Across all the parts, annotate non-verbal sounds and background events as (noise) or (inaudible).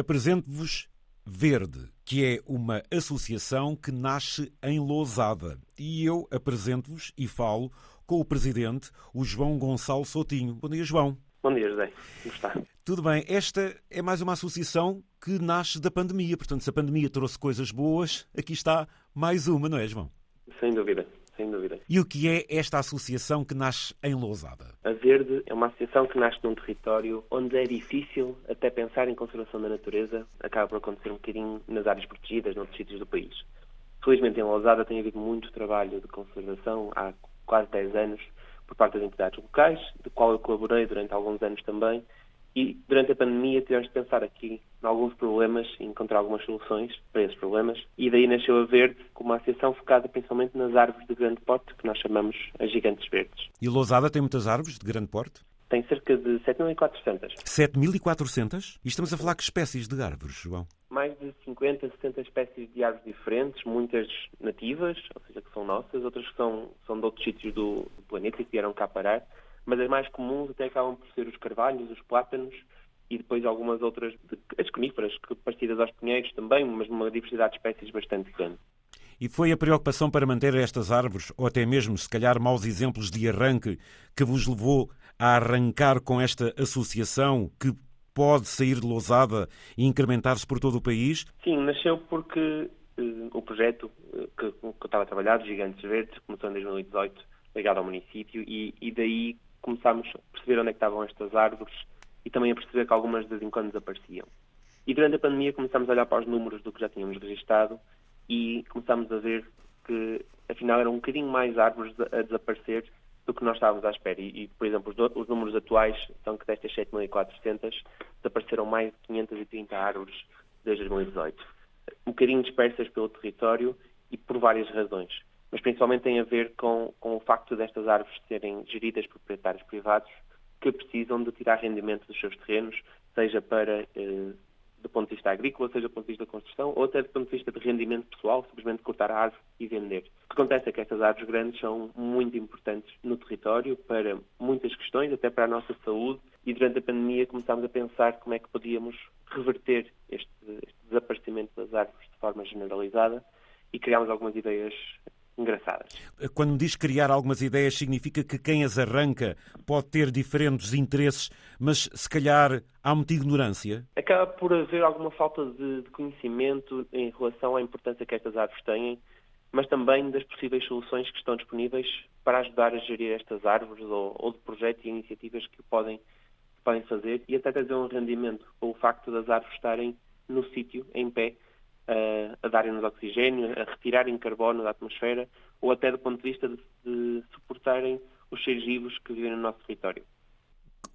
Apresento-vos Verde, que é uma associação que nasce em Lousada. E eu apresento-vos e falo com o presidente, o João Gonçalo Soutinho. Bom dia, João. Bom dia, José. Como está? Tudo bem. Esta é mais uma associação que nasce da pandemia. Portanto, se a pandemia trouxe coisas boas, aqui está mais uma, não é, João? Sem dúvida sem dúvida. E o que é esta associação que nasce em Lousada? A Verde é uma associação que nasce num território onde é difícil até pensar em conservação da natureza, acaba por acontecer um bocadinho nas áreas protegidas, noutros sítios do país. Felizmente em Lousada tem havido muito trabalho de conservação há quase 10 anos por parte das entidades locais, de qual eu colaborei durante alguns anos também, e durante a pandemia tivemos de pensar aqui em alguns problemas e encontrar algumas soluções para esses problemas. E daí nasceu a Verde como uma associação focada principalmente nas árvores de grande porte, que nós chamamos as gigantes verdes. E Lousada tem muitas árvores de grande porte? Tem cerca de 7.400. 7.400? E estamos a falar que espécies de árvores, João? Mais de 50, 60 espécies de árvores diferentes, muitas nativas, ou seja, que são nossas, outras que são, são de outros sítios do, do planeta e que vieram cá parar mas as mais comuns até acabam por ser os carvalhos, os plátanos e depois algumas outras, as coníferas, parecidas aos pinheiros também, mas uma diversidade de espécies bastante grande. E foi a preocupação para manter estas árvores, ou até mesmo, se calhar, maus exemplos de arranque, que vos levou a arrancar com esta associação que pode sair de Lousada e incrementar-se por todo o país? Sim, nasceu porque uh, o projeto uh, que, que eu estava a trabalhar, Gigantes Verdes, começou em 2018, ligado ao município, e, e daí começámos a perceber onde é estavam estas árvores e também a perceber que algumas de vez em quando desapareciam. E durante a pandemia começámos a olhar para os números do que já tínhamos registado e começámos a ver que afinal eram um bocadinho mais árvores a desaparecer do que nós estávamos à espera. E, por exemplo, os, números atuais são que destas 7.400 desapareceram mais de 530 árvores desde 2018. Um bocadinho dispersas pelo território e por várias razões mas principalmente tem a ver com, com o facto destas árvores serem geridas por proprietários privados que precisam de tirar rendimento dos seus terrenos, seja para eh, do ponto de vista agrícola, seja do ponto de vista da construção, ou até do ponto de vista de rendimento pessoal, simplesmente cortar a árvore e vender. O que acontece é que estas árvores grandes são muito importantes no território para muitas questões, até para a nossa saúde, e durante a pandemia começámos a pensar como é que podíamos reverter este, este desaparecimento das árvores de forma generalizada e criámos algumas ideias engraçadas. Quando diz criar algumas ideias, significa que quem as arranca pode ter diferentes interesses, mas se calhar há muita ignorância? Acaba por haver alguma falta de, conhecimento em relação à importância que estas árvores têm, mas também das possíveis soluções que estão disponíveis para ajudar a gerir estas árvores ou, ou de projetos e iniciativas que podem, que podem fazer e até trazer um rendimento com o facto das árvores estarem no sítio, em pé, a, darem-nos oxigênio, a retirarem carbono da atmosfera ou até do ponto de vista de, de suportarem os seres vivos que vivem no nosso território.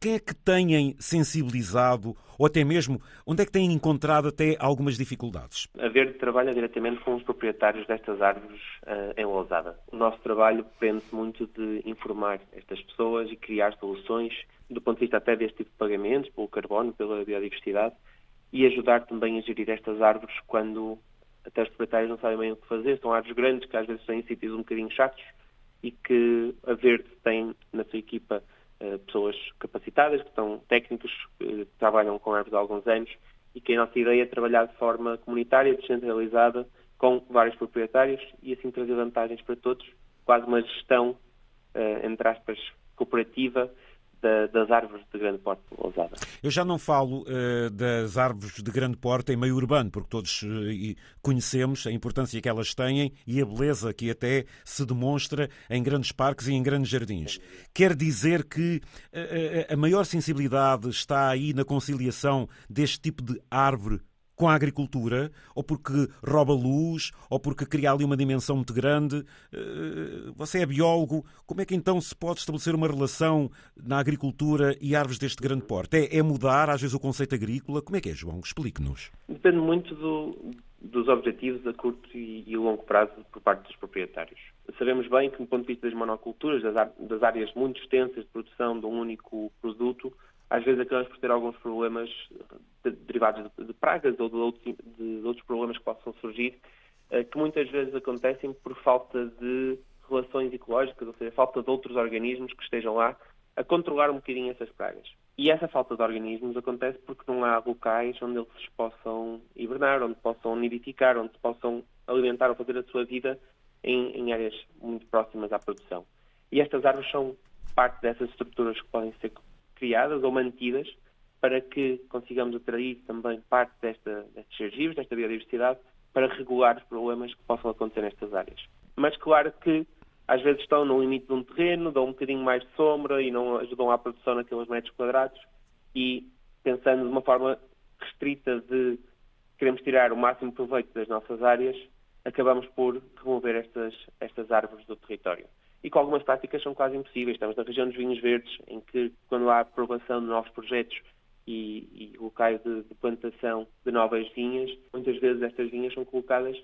Quem é que têm sensibilizado ou até mesmo onde é que têm encontrado até algumas dificuldades? A Verde trabalha diretamente com os proprietários destas árvores uh, em Lousada. O nosso trabalho depende muito de informar estas pessoas e criar soluções do ponto de vista até deste tipo de pagamentos, pelo carbono, pela biodiversidade, e ajudar também a gerir estas árvores quando até os proprietários não sabem bem o que fazer. São árvores grandes que às vezes têm sítios um bocadinho chatos e que a Verde tem na sua equipa uh, pessoas capacitadas, que são técnicos, que trabalham com árvores há alguns anos e que a nossa ideia é trabalhar de forma comunitária, descentralizada, com vários proprietários e assim trazer vantagens para todos, quase uma gestão, uh, entre aspas, cooperativa da, das árvores de grande porte ousada. Eu já não falo uh, das árvores de grande porte em meio urbano, porque todos uh, conhecemos a importância que elas têm e a beleza que até se demonstra em grandes parques e em grandes jardins. Quer dizer que uh, a maior sensibilidade está aí na conciliação deste tipo de árvore com a agricultura, ou porque rouba luz, ou porque cria ali uma dimensão muito grande. Eh, você é biólogo, como é que então se pode estabelecer uma relação na agricultura e árvores deste grande porte? É, é mudar, às vezes, o conceito agrícola? Como é que é, João? Explique-nos. Depende muito do, dos objetivos a curto e, longo prazo por parte dos proprietários. Sabemos bem que, do ponto de vista das monoculturas, das áreas muito extensas de produção de um único produto, às vezes acabamos por ter alguns problemas de, derivados de, de, pragas ou de outros, de outros, problemas que possam surgir, uh, que muitas vezes acontecem por falta de relações ecológicas, ou seja, falta de outros organismos que estejam lá a controlar um bocadinho essas pragas. E essa falta de organismos acontece porque não há locais onde eles possam hibernar, onde possam nidificar, onde possam alimentar ou fazer a sua vida em, em áreas muito próximas à produção. E estas árvores são parte dessas estruturas que podem ser criadas ou mantidas para que consigamos atrair também parte desta, destes seres vivos, desta biodiversidade, para regular os problemas que possam acontecer nestas áreas. Mas claro que às vezes estão no limite de um terreno, dão um bocadinho mais de sombra e não ajudam à produção naqueles metros quadrados e pensando de uma forma restrita de queremos tirar o máximo proveito das nossas áreas, acabamos por remover estas, estas árvores do território. E com algumas práticas são quase impossíveis. Estamos na região dos vinhos verdes, em que quando há aprovação de novos projetos e, e locais de, de, plantação de novas vinhas, muitas vezes estas vinhas são colocadas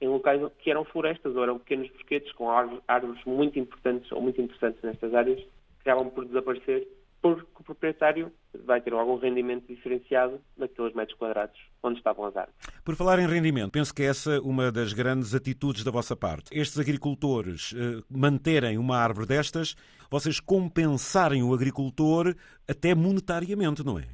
em locais que eram florestas ou eram pequenos bosquetes com árvores, muito importantes ou muito interessantes nestas áreas, que acabam por desaparecer porque o proprietário vai ter algum rendimento diferenciado naqueles metros quadrados onde estavam as árvores. Por falar em rendimento, penso que essa é uma das grandes atitudes da vossa parte. Estes agricultores eh, manterem uma árvore destas, vocês compensarem o agricultor até monetariamente, não é?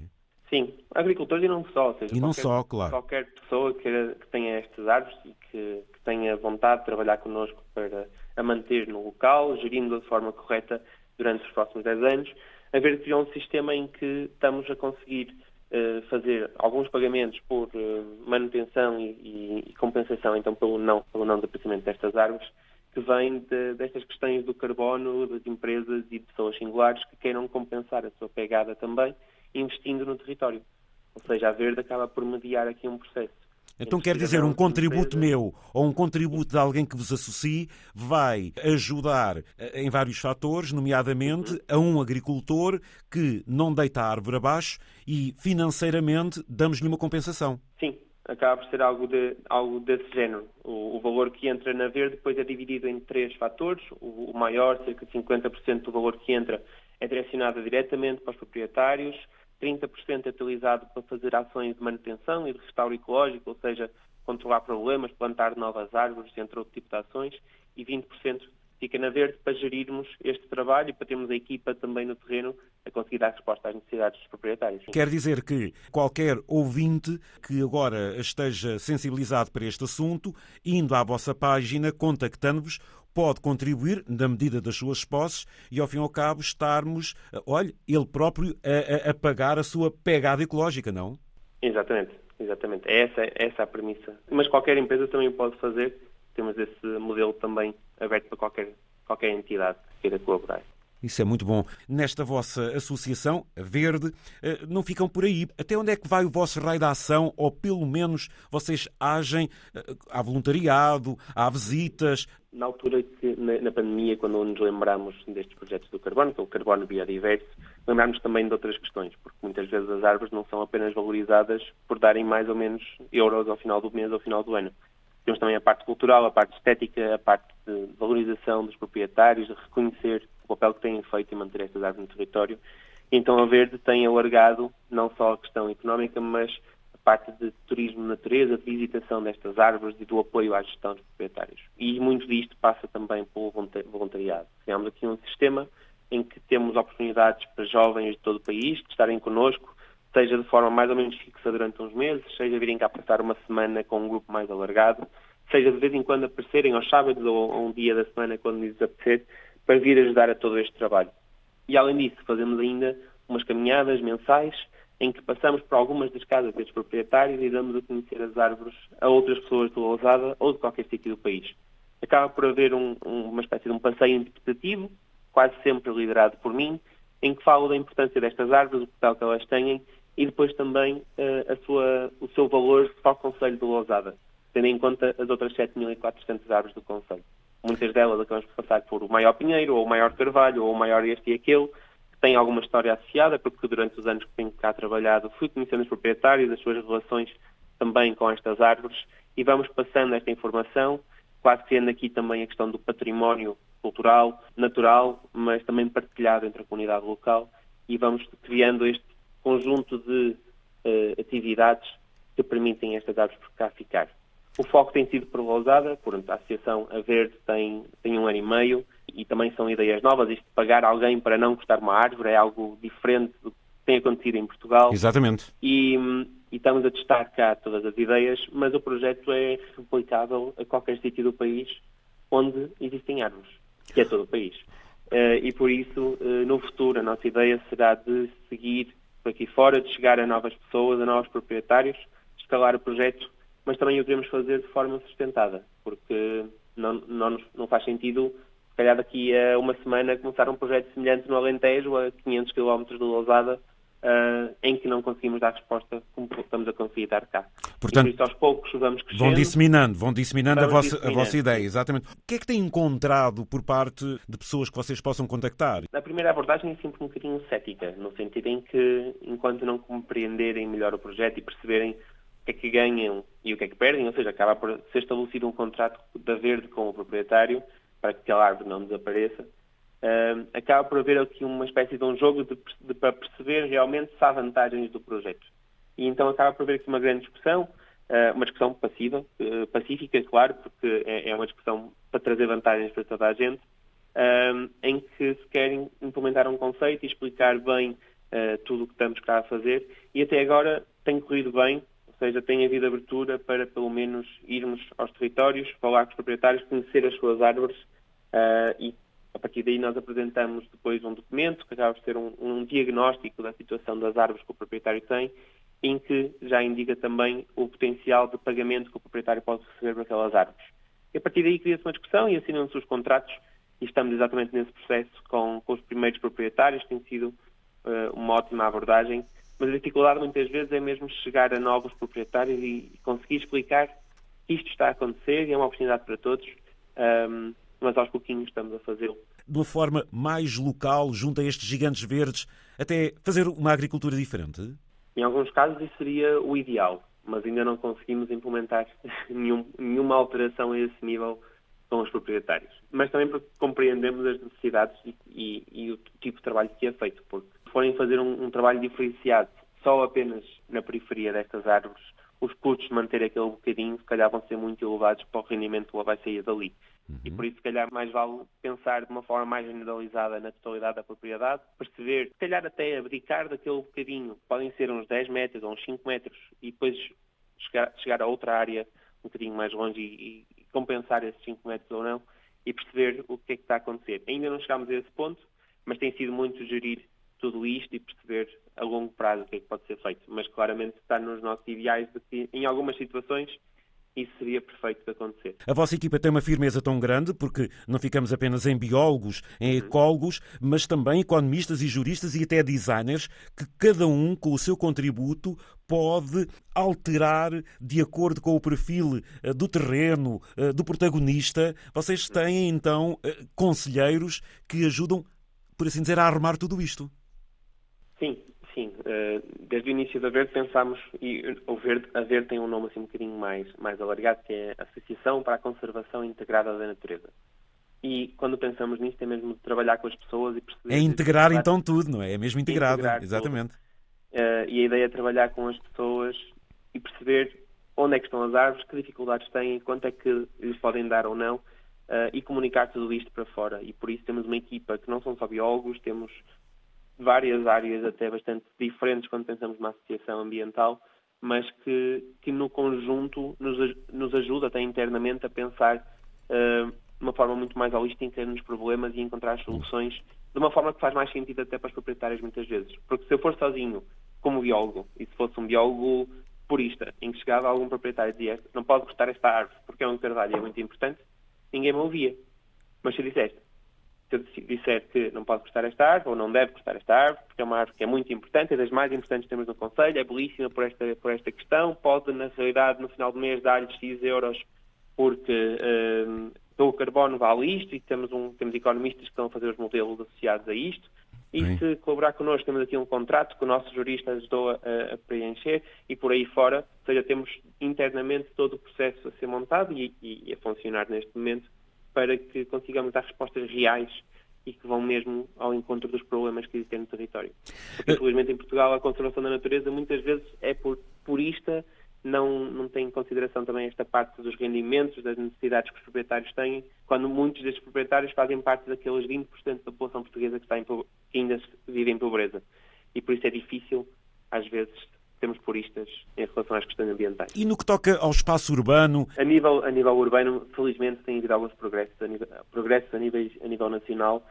Sim, agricultores e não só. Ou seja, e não qualquer, só, claro. Qualquer pessoa que, que tenha estas árvores e que, que, tenha vontade de trabalhar connosco para a manter no local, gerindo de forma correta durante os próximos 10 anos, a ver que um sistema em que estamos a conseguir uh, fazer alguns pagamentos por uh, manutenção e, e, compensação, então, pelo não, pelo não desaparecimento destas árvores, que vem de, destas questões do carbono, das empresas e pessoas singulares que queiram compensar a sua pegada também, investindo no território. Ou seja, a Verde acaba por mediar aqui um processo. Então quer dizer, um contributo meu ou um contributo de alguém que vos associe vai ajudar eh, em vários fatores, nomeadamente a um agricultor que não deita a árvore abaixo e financeiramente damos-lhe uma compensação. Sim, acaba por ser algo, de, algo desse género. O, o, valor que entra na verde depois é dividido em três fatores. O, o maior, cerca de 50% do valor que entra, é direcionado diretamente para os proprietários. 30% é utilizado para fazer ações de manutenção e de restauro ecológico, ou seja, controlar problemas, plantar novas árvores, entre outro tipo de ações, e 20% fica na verde para gerirmos este trabalho e para termos a equipa também no terreno a conseguir dar resposta às necessidades dos proprietários. Quer dizer que qualquer ouvinte que agora esteja sensibilizado para este assunto, indo à vossa página, contactando-vos, pode contribuir na medida das suas posses e, ao fim e ao cabo, estarmos, olha, ele próprio a, a pagar a sua pegada ecológica, não? Exatamente, exatamente. É essa, é essa a premissa. Mas qualquer empresa também pode fazer. Temos esse modelo também aberto para qualquer, qualquer entidade que queira colaborar. Isso é muito bom. Nesta vossa associação, a Verde, eh, não ficam por aí. Até onde é que vai o vosso raio de ação? Ou pelo menos vocês agem há eh, voluntariado, há visitas? Na altura que, na, pandemia, quando nos lembramos destes projetos do carbono, que é o carbono biodiverso, lembramos também de outras questões, porque muitas vezes as árvores não são apenas valorizadas por darem mais ou menos euros ao final do mês, ao final do ano. Temos também a parte cultural, a parte estética, a parte de valorização dos proprietários, de reconhecer o papel que têm feito em manter estas árvores no território. Então a Verde tem alargado não só a questão económica, mas a parte de turismo de natureza, de visitação destas árvores e do apoio à gestão dos proprietários. E muito disto passa também pelo voluntariado. Criamos aqui um sistema em que temos oportunidades para jovens de todo o país que estarem connosco, seja de forma mais ou menos fixa durante uns meses, seja virem cá passar uma semana com um grupo mais alargado, seja de vez em quando aparecerem aos sábados ou a um dia da semana quando lhes apetecer, para vir ajudar a todo este trabalho. E além disso, fazemos ainda umas caminhadas mensais em que passamos por algumas das casas destes proprietários e damos a conhecer as árvores a outras pessoas de Lousada ou de qualquer sítio do país. Acaba por haver um, uma espécie de um passeio interpretativo, quase sempre liderado por mim, em que falo da importância destas árvores, o papel que elas têm e depois também uh, a sua, o seu valor para o Conselho de Lousada, tendo em conta as outras 7.400 árvores do Conselho. Muitas delas acabamos por passar por o maior pinheiro, ou o maior carvalho, ou o maior este e aquele, que tem alguma história associada, porque durante os anos que tenho cá trabalhado fui conhecendo os proprietários, as suas relações também com estas árvores, e vamos passando esta informação, quase criando aqui também a questão do património cultural, natural, mas também partilhado entre a comunidade local, e vamos criando este conjunto de uh, atividades que permitem estas árvores por cá ficar. O foco tem sido prolongada, portanto, a Associação A Verde tem, tem um ano e meio e também são ideias novas. Isto de pagar alguém para não cortar uma árvore é algo diferente do, tem acontecido em Portugal. Exatamente. E, e estamos a testar cá todas as ideias, mas o projeto é replicável a qualquer sítio do país onde existem árvores, que é todo o país. Uh, e por isso, uh, no futuro, a nossa ideia será de seguir por aqui fora, de chegar a novas pessoas, a novos proprietários, escalar o projeto, mas também o queremos fazer de forma sustentada, porque não, não, não faz sentido, se calhar daqui a uma semana, começar um projeto semelhante no Alentejo, a 500 km de Lousada, uh, em que não conseguimos dar resposta como estamos a conseguir dar cá. Portanto, e por isso, aos poucos, vamos crescendo. Vão disseminando, vão disseminando, a vossa, disseminando. a vossa ideia, exatamente. O que é que têm encontrado por parte de pessoas que vocês possam contactar? A primeira abordagem é sempre um bocadinho cética, no sentido em que, enquanto não compreenderem melhor o projeto e perceberem o que é que ganham e o que é que perdem, ou seja, acaba por ser estabelecido um contrato da verde com o proprietário para que aquela árvore não desapareça, uh, acaba por haver aqui uma espécie de um jogo de, de, para perceber realmente se há vantagens do projeto. E então acaba por haver aqui uma grande discussão, uh, uma discussão passiva, uh, pacífica, claro, porque é, é, uma discussão para trazer vantagens para toda a gente, em que se querem implementar um conceito e explicar bem tudo o que estamos cá a fazer. E até agora tem corrido bem, ou seja, tem havido abertura para pelo menos irmos aos territórios, falar com os proprietários, conhecer as suas árvores uh, e a partir daí nós apresentamos depois um documento que acaba de ser um, um, diagnóstico da situação das árvores que o proprietário tem, em que já indica também o potencial de pagamento que o proprietário pode receber por aquelas árvores. E a partir daí cria-se uma discussão e assinam-se os contratos e estamos exatamente nesse processo com, com os primeiros proprietários, tem sido uh, uma ótima abordagem, mas a dificuldade muitas vezes é mesmo chegar a novos proprietários e conseguir explicar que isto está a acontecer e é uma oportunidade para todos. Um, mas aos pouquinhos estamos a fazê-lo. De uma forma mais local, junto a estes gigantes verdes, até fazer uma agricultura diferente? Em alguns casos isso seria o ideal, mas ainda não conseguimos implementar (laughs) nenhum, nenhuma alteração a esse nível com os proprietários. Mas também porque compreendemos as necessidades e, e, e o tipo de trabalho que é feito, porque se forem fazer um, um trabalho diferenciado só apenas na periferia destas árvores, os custos de manter aquele bocadinho, se calhar, vão ser muito elevados para o rendimento que vai sair dali. Uhum. E por isso, se calhar, mais vale pensar de uma forma mais generalizada na totalidade da propriedade, perceber, se calhar até abdicar daquele bocadinho, podem ser uns 10 metros ou uns 5 metros, e depois chegar, chegar a outra área um bocadinho mais longe e, e compensar esses 5 metros ou não, e perceber o que é que está a acontecer. Ainda não chegámos a esse ponto, mas tem sido muito gerir tudo isto e perceber a longo prazo o que é que pode ser feito. Mas claramente está nos nossos ideais de que, em algumas situações, isso seria perfeito de acontecer. A vossa equipa tem uma firmeza tão grande porque não ficamos apenas em biólogos, em uhum. ecólogos, mas também economistas e juristas e até designers que cada um com o seu contributo pode alterar de acordo com o perfil eh, do terreno, eh, do protagonista. Vocês têm então eh, conselheiros que ajudam, por assim dizer, a arrumar tudo isto. Sim, sim. Eh, desde o início da Verde pensámos, e o Verde, a Verde tem um nome assim um bocadinho mais, mais alargado, que é Associação para a Conservação Integrada da Natureza. E quando pensamos nisto é mesmo trabalhar com as pessoas e perceber... É integrar então tudo, não é? É mesmo integrado, exatamente. Uh, e a ideia é trabalhar com as pessoas e perceber onde é que estão as árvores, que dificuldades têm, quanto é que lhes podem dar ou não, uh, e comunicar tudo isto para fora. E por isso temos uma equipa que não são só biólogos, temos várias áreas até bastante diferentes quando pensamos numa associação ambiental, mas que, que no conjunto nos, nos ajuda até internamente a pensar uh, de uma forma muito mais holística nos problemas e encontrar soluções de uma forma que faz mais sentido até para os proprietários muitas vezes. Porque se eu for sozinho como biólogo, e se fosse um biólogo purista, em que chegava algum proprietário e dizia não pode cortar esta árvore porque é um carvalho e é muito importante, ninguém me ouvia. Mas se disseste se eu disser que não pode cortar esta árvore, ou não deve cortar esta árvore, porque é uma árvore que é muito importante, é das mais importantes que temos no Conselho, é belíssima por esta, por esta questão, pode, na realidade, no final do mês, dar-lhe X euros porque um, o carbono vale isto, e temos, um, temos economistas que estão a fazer os modelos associados a isto, e se colaborar connosco, temos aqui um contrato que o nosso jurista ajudou a, a, preencher e por aí fora, ou seja, temos internamente todo o processo a ser montado e, e a funcionar neste momento para que consigamos dar respostas reais e que vão mesmo ao encontro dos problemas que existem no território. Porque, infelizmente, em Portugal, a conservação da natureza muitas vezes é por purista, não, não tem em consideração também esta parte dos rendimentos, das necessidades que os proprietários têm, quando muitos destes proprietários fazem parte daqueles 20% da população portuguesa que, está em, que ainda vive em pobreza. e por isso é difícil, às vezes, termos puristas em relação às questões ambientais. E no que toca ao espaço urbano? A nível, a nível urbano, felizmente, tem havido alguns progressos a nível, progressos a nível, a nível nacional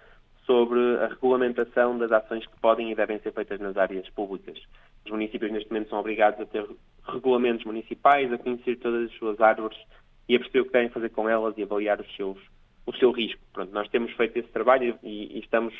sobre a regulamentação das ações que podem e devem ser feitas nas áreas públicas. Os municípios, neste momento, são obrigados a ter regulamentos municipais, a conhecer todas as suas árvores e a perceber o que devem fazer com elas e avaliar os seus, o seu risco. Pronto, nós temos feito esse trabalho e, e estamos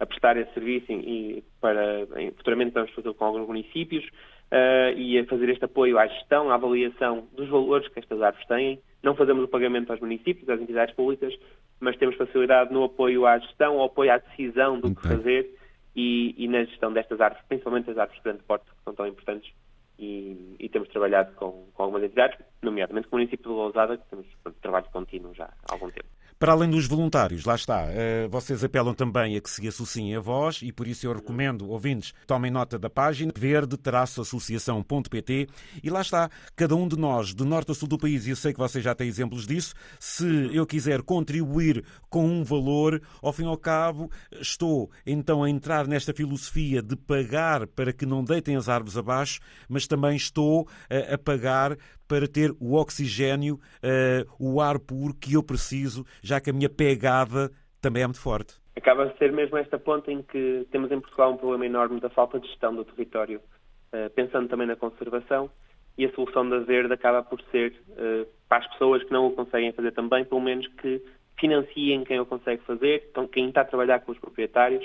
a prestar esse serviço e, para, futuramente vamos fazer com alguns municípios uh, e a fazer este apoio à gestão, à avaliação dos valores que estas árvores têm. Não fazemos o pagamento aos municípios, às entidades públicas, mas temos facilidade no apoio à gestão, ao apoio à decisão do okay. que fazer e, e, na gestão destas árvores, principalmente as árvores de grande porte, que são tão importantes. E, e temos trabalhado com, com, algumas entidades, nomeadamente com o município de Lousada, que temos trabalho contínuo já há algum tempo. Para além dos voluntários, lá está, eh, vocês apelam também a que se associem a vós e por isso eu recomendo, ouvintes, tomem nota da página verde-associação.pt e lá está, cada um de nós, de norte a sul do país, e eu sei que vocês já têm exemplos disso, se eu quiser contribuir com um valor, ao fim e ao cabo, estou então a entrar nesta filosofia de pagar para que não deitem as árvores abaixo, mas também estou a, a pagar para ter o oxigênio, uh, o ar puro que eu preciso, já que a minha pegada também é muito forte. Acaba de ser mesmo esta ponta em que temos em Portugal um problema enorme da falta de gestão do território, uh, pensando também na conservação, e a solução da Verde acaba por ser, uh, para as pessoas que não o conseguem fazer também, pelo menos que financiem quem o consegue fazer, então quem está a trabalhar com os proprietários,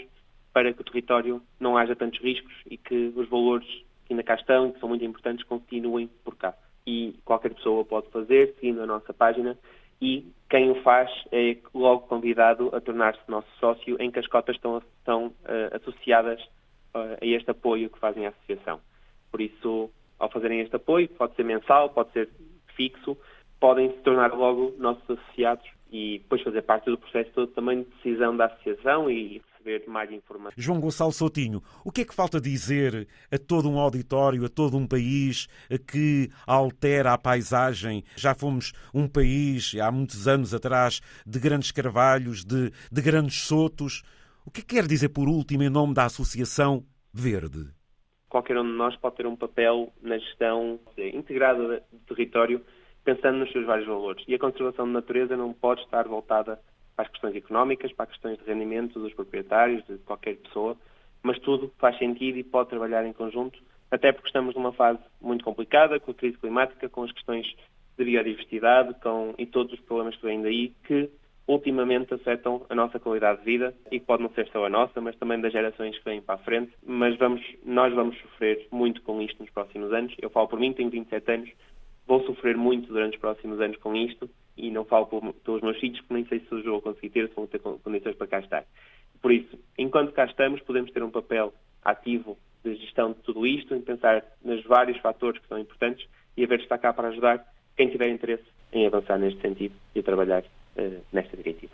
para que o território não haja tantos riscos e que os valores que ainda cá estão e que são muito importantes continuem por cá e qualquer pessoa pode fazer, seguindo a nossa página, e quem o faz é logo convidado a tornar-se nosso sócio, em que as cotas estão, estão uh, associadas uh, a este apoio que fazem à associação. Por isso, ao fazerem este apoio, pode ser mensal, pode ser fixo, podem se tornar logo nossos associados e depois fazer parte do processo todo também de decisão da associação e receber mais informação. João Gonçalo Soutinho, o que é que falta dizer a todo um auditório, a todo um país que altera a paisagem? Já fomos um país, há muitos anos atrás, de grandes carvalhos, de, de grandes sotos. O que é que quer dizer, por último, em nome da Associação Verde? Qualquer um de nós pode ter um papel na gestão integrada do território, pensando nos seus vários valores. E a conservação da natureza não pode estar voltada para as questões económicas, para as questões de rendimento dos proprietários, de qualquer pessoa, mas tudo faz sentido e pode trabalhar em conjunto, até porque estamos numa fase muito complicada, com a crise climática, com as questões de biodiversidade com, e todos os problemas que vêm daí, que ultimamente afetam a nossa qualidade de vida e que pode não ser só a nossa, mas também das gerações que vêm para a frente. Mas vamos, nós vamos sofrer muito com isto nos próximos anos. Eu falo por mim, tenho 27 anos, vou sofrer muito durante os próximos anos com isto e não falo pelos meus filhos, porque nem sei se os vou conseguir ter, se vão ter condições para cá estar. Por isso, enquanto cá estamos, podemos ter um papel ativo de gestão de tudo isto, em pensar nos vários fatores que são importantes e a ver está cá para ajudar quem tiver interesse em avançar neste sentido e trabalhar uh, nesta diretiva.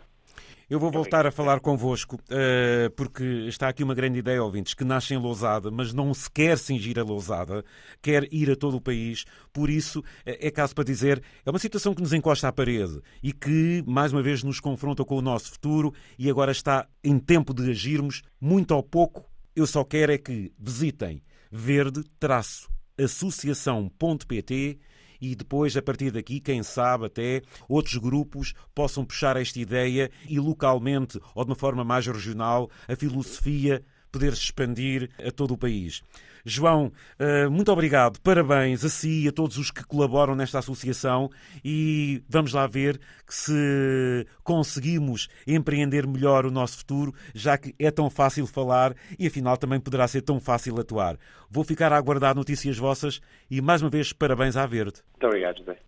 Eu vou voltar a falar convosco, uh, porque está aqui uma grande ideia, ouvintes, que nasce em Lousada, mas não se quer cingir a Lousada, quer ir a todo o país. Por isso, é caso para dizer, é uma situação que nos encosta à parede e que, mais uma vez, nos confronta com o nosso futuro e agora está em tempo de agirmos, muito ou pouco. Eu só quero é que visitem verde-associação.pt e depois, a partir daqui, quem sabe até outros grupos possam puxar esta ideia e localmente ou de uma forma mais regional a filosofia poder se expandir a todo o país. João, eh, muito obrigado, parabéns a si e a todos os que colaboram nesta associação e vamos lá ver se conseguimos empreender melhor o nosso futuro, já que é tão fácil falar e afinal também poderá ser tão fácil atuar. Vou ficar a aguardar notícias vossas e mais uma vez parabéns à Verde. Muito obrigado, José.